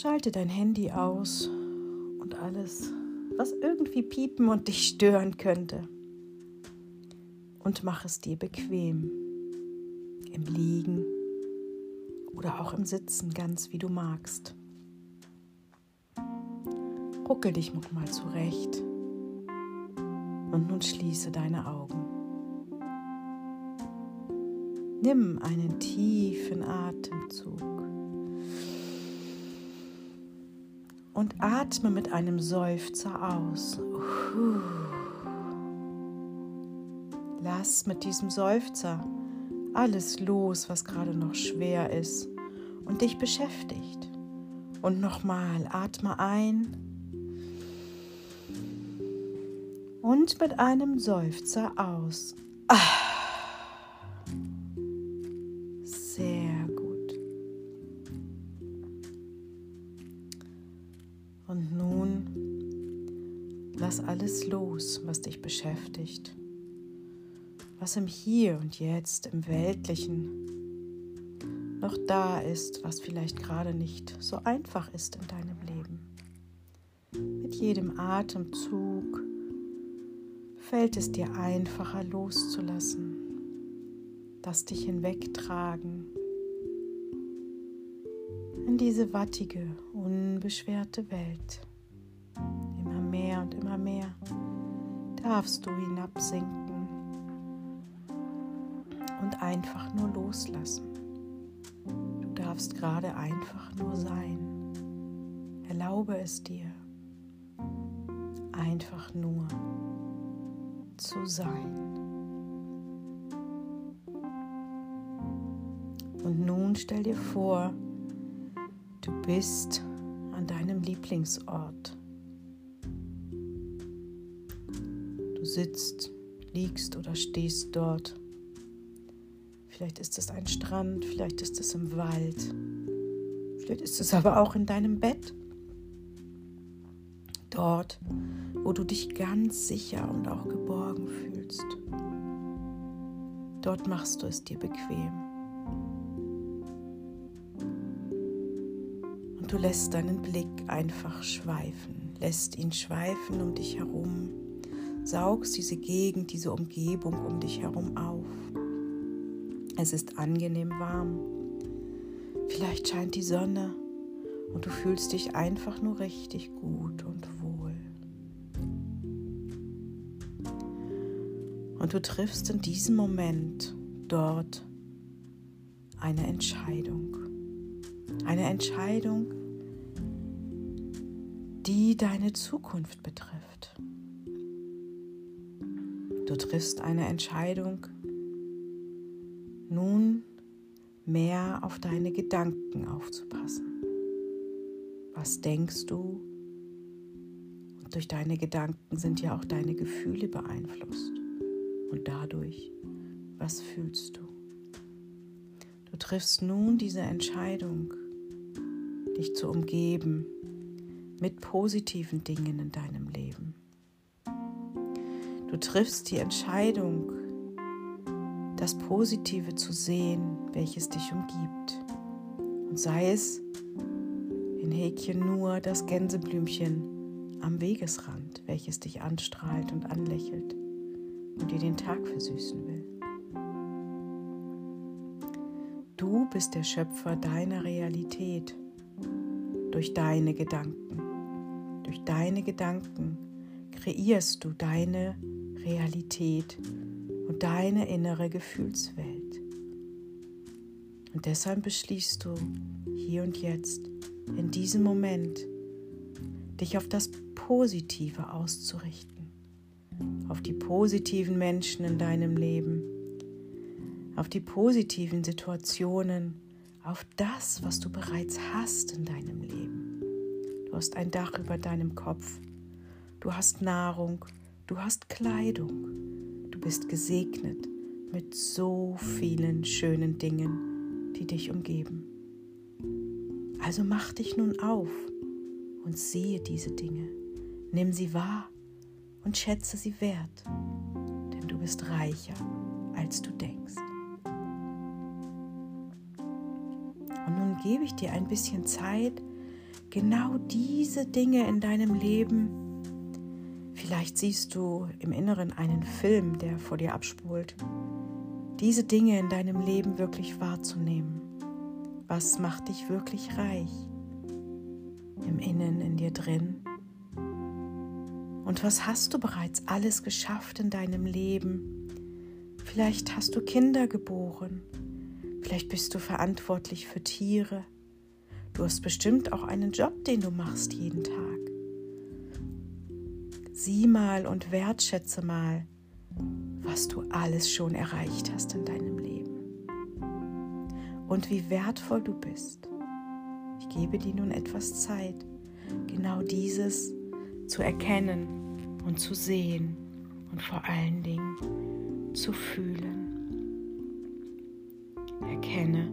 Schalte dein Handy aus und alles, was irgendwie piepen und dich stören könnte. Und mach es dir bequem. Im Liegen oder auch im Sitzen, ganz wie du magst. Ruckel dich nochmal zurecht und nun schließe deine Augen. Nimm einen tiefen Atemzug und atme mit einem Seufzer aus. Lass mit diesem Seufzer alles los, was gerade noch schwer ist und dich beschäftigt. Und nochmal, atme ein und mit einem Seufzer aus. Ah. Lass alles los, was dich beschäftigt, was im Hier und Jetzt, im Weltlichen noch da ist, was vielleicht gerade nicht so einfach ist in deinem Leben. Mit jedem Atemzug fällt es dir einfacher loszulassen, das dich hinwegtragen in diese wattige, unbeschwerte Welt mehr und immer mehr darfst du hinabsinken und einfach nur loslassen. Du darfst gerade einfach nur sein. Erlaube es dir, einfach nur zu sein. Und nun stell dir vor, du bist an deinem Lieblingsort. sitzt, liegst oder stehst dort. Vielleicht ist es ein Strand, vielleicht ist es im Wald, vielleicht ist es aber auch in deinem Bett. Dort, wo du dich ganz sicher und auch geborgen fühlst. Dort machst du es dir bequem. Du lässt deinen Blick einfach schweifen, lässt ihn schweifen um dich herum saugst diese Gegend, diese Umgebung um dich herum auf. Es ist angenehm warm. Vielleicht scheint die Sonne und du fühlst dich einfach nur richtig gut und wohl. Und du triffst in diesem Moment dort eine Entscheidung. Eine Entscheidung, die deine Zukunft betrifft. Du triffst eine Entscheidung, nun mehr auf deine Gedanken aufzupassen. Was denkst du? Und durch deine Gedanken sind ja auch deine Gefühle beeinflusst. Und dadurch, was fühlst du? Du triffst nun diese Entscheidung, dich zu umgeben mit positiven Dingen in deinem Leben. Du triffst die Entscheidung, das Positive zu sehen, welches dich umgibt. Und sei es in Häkchen nur das Gänseblümchen am Wegesrand, welches dich anstrahlt und anlächelt und dir den Tag versüßen will. Du bist der Schöpfer deiner Realität durch deine Gedanken. Durch deine Gedanken kreierst du deine Realität und deine innere Gefühlswelt. Und deshalb beschließt du hier und jetzt, in diesem Moment, dich auf das Positive auszurichten, auf die positiven Menschen in deinem Leben, auf die positiven Situationen, auf das, was du bereits hast in deinem Leben. Du hast ein Dach über deinem Kopf, du hast Nahrung, Du hast Kleidung. Du bist gesegnet mit so vielen schönen Dingen, die dich umgeben. Also mach dich nun auf und sehe diese Dinge. Nimm sie wahr und schätze sie wert, denn du bist reicher, als du denkst. Und nun gebe ich dir ein bisschen Zeit, genau diese Dinge in deinem Leben, vielleicht siehst du im Inneren einen Film, der vor dir abspult, diese Dinge in deinem Leben wirklich wahrzunehmen. Was macht dich wirklich reich? Im Innen, in dir drin? Und was hast du bereits alles geschafft in deinem Leben? Vielleicht hast du Kinder geboren. Vielleicht bist du verantwortlich für Tiere. Du hast bestimmt auch einen Job, den du machst jeden Tag. Sieh mal und wertschätze mal, was du alles schon erreicht hast in deinem Leben. Und wie wertvoll du bist. Ich gebe dir nun etwas Zeit, genau dieses zu erkennen und zu sehen und vor allen Dingen zu fühlen. Erkenne,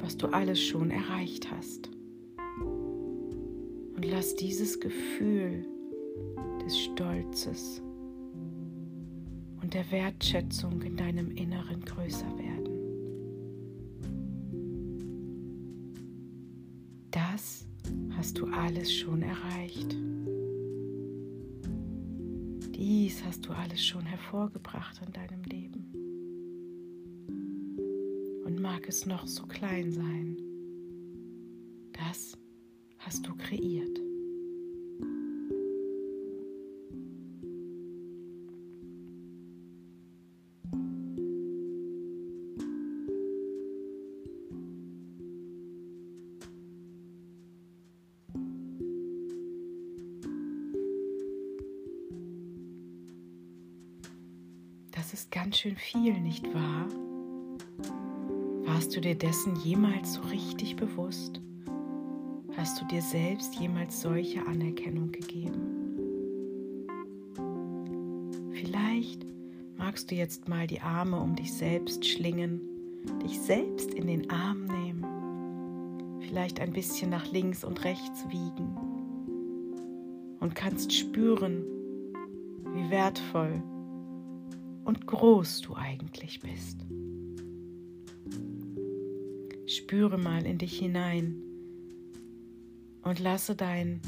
was du alles schon erreicht hast. Und lass dieses Gefühl des Stolzes und der Wertschätzung in deinem Inneren größer werden. Das hast du alles schon erreicht. Dies hast du alles schon hervorgebracht in deinem Leben. Und mag es noch so klein sein, das hast du kreiert. Das ist ganz schön viel, nicht wahr? Warst du dir dessen jemals so richtig bewusst? Hast du dir selbst jemals solche Anerkennung gegeben? Vielleicht magst du jetzt mal die Arme um dich selbst schlingen, dich selbst in den Arm nehmen, vielleicht ein bisschen nach links und rechts wiegen und kannst spüren, wie wertvoll und groß du eigentlich bist. Spüre mal in dich hinein und lasse dein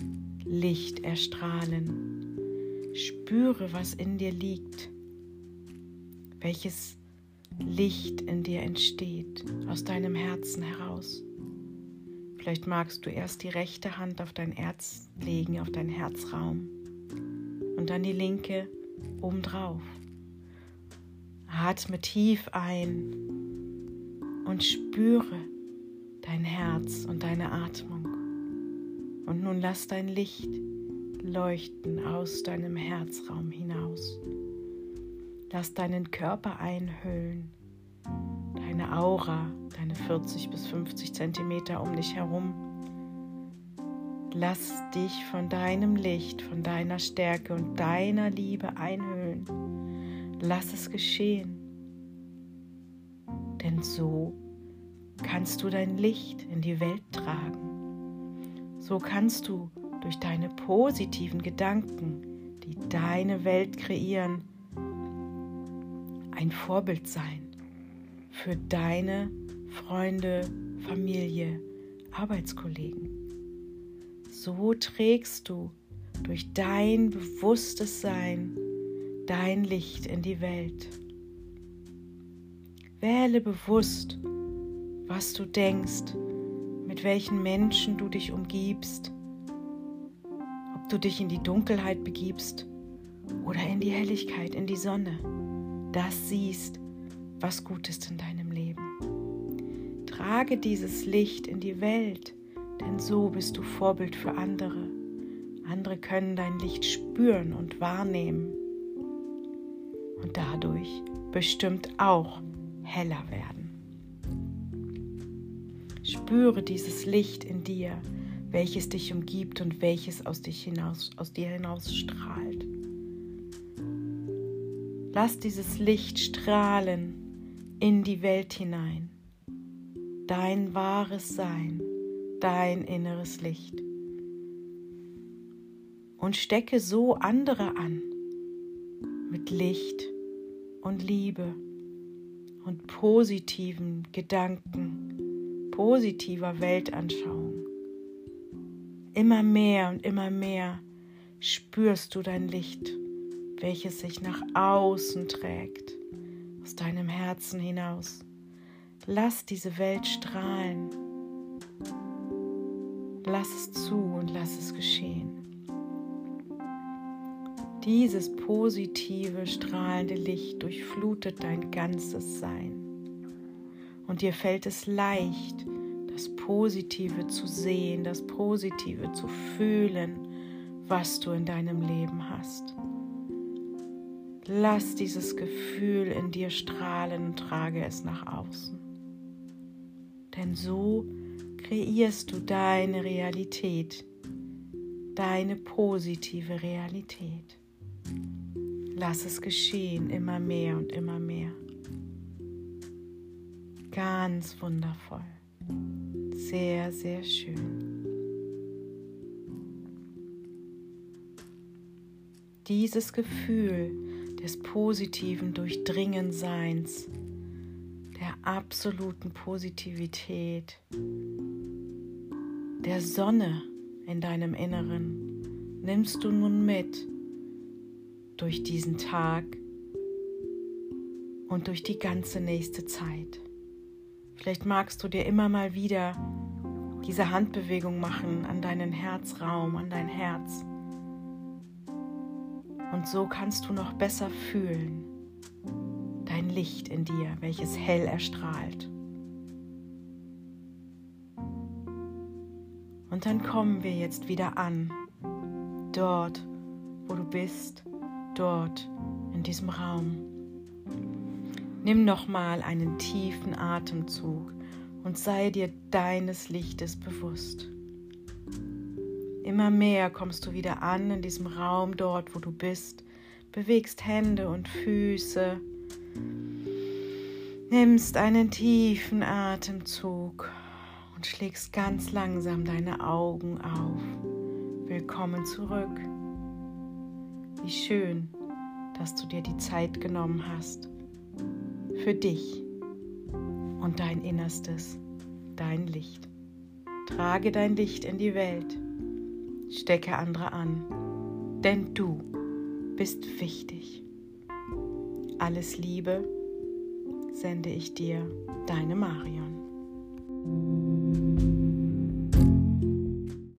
Licht erstrahlen. Spüre, was in dir liegt, welches Licht in dir entsteht, aus deinem Herzen heraus. Vielleicht magst du erst die rechte Hand auf dein Herz legen, auf deinen Herzraum und dann die linke obendrauf. Atme tief ein und spüre dein Herz und deine Atmung. Und nun lass dein Licht leuchten aus deinem Herzraum hinaus. Lass deinen Körper einhüllen, deine Aura, deine 40 bis 50 Zentimeter um dich herum. Lass dich von deinem Licht, von deiner Stärke und deiner Liebe einhüllen. Lass es geschehen. Denn so kannst du dein Licht in die Welt tragen. So kannst du durch deine positiven Gedanken, die deine Welt kreieren, ein Vorbild sein für deine Freunde, Familie, Arbeitskollegen. So trägst du durch dein bewusstes Sein dein Licht in die Welt. Wähle bewusst, was du denkst, mit welchen Menschen du dich umgibst, ob du dich in die Dunkelheit begibst oder in die Helligkeit, in die Sonne, das siehst, was gut ist in deinem Leben. Trage dieses Licht in die Welt, denn so bist du Vorbild für andere. Andere können dein Licht spüren und wahrnehmen und dadurch bestimmt auch heller werden. Spüre dieses Licht in dir, welches dich umgibt und welches aus, dich hinaus, aus dir hinaus strahlt. Lass dieses Licht strahlen in die Welt hinein. Dein wahres Sein, dein inneres Licht. Und stecke so andere an mit Licht und Liebe und positiven Gedanken positiver Weltanschauung. Immer mehr und immer mehr spürst du dein Licht, welches sich nach außen trägt, aus deinem Herzen hinaus. Lass diese Welt strahlen. Lass es zu und lass es geschehen. Dieses positive, strahlende Licht durchflutet dein ganzes Sein. Und dir fällt es leicht, das Positive zu sehen, das Positive zu fühlen, was du in deinem Leben hast. Lass dieses Gefühl in dir strahlen und trage es nach außen. Denn so kreierst du deine Realität, deine positive Realität. Lass es geschehen, immer mehr und immer mehr. Ganz wundervoll. Sehr, sehr schön. Dieses Gefühl des positiven Durchdringenseins, der absoluten Positivität, der Sonne in deinem Inneren nimmst du nun mit durch diesen Tag und durch die ganze nächste Zeit. Vielleicht magst du dir immer mal wieder diese Handbewegung machen an deinen Herzraum, an dein Herz. Und so kannst du noch besser fühlen dein Licht in dir, welches hell erstrahlt. Und dann kommen wir jetzt wieder an, dort, wo du bist dort in diesem Raum. Nimm nochmal einen tiefen Atemzug und sei dir deines Lichtes bewusst. Immer mehr kommst du wieder an in diesem Raum dort, wo du bist, bewegst Hände und Füße, nimmst einen tiefen Atemzug und schlägst ganz langsam deine Augen auf. Willkommen zurück. Wie schön, dass du dir die Zeit genommen hast für dich und dein Innerstes, dein Licht. Trage dein Licht in die Welt, stecke andere an, denn du bist wichtig. Alles Liebe sende ich dir, deine Marion.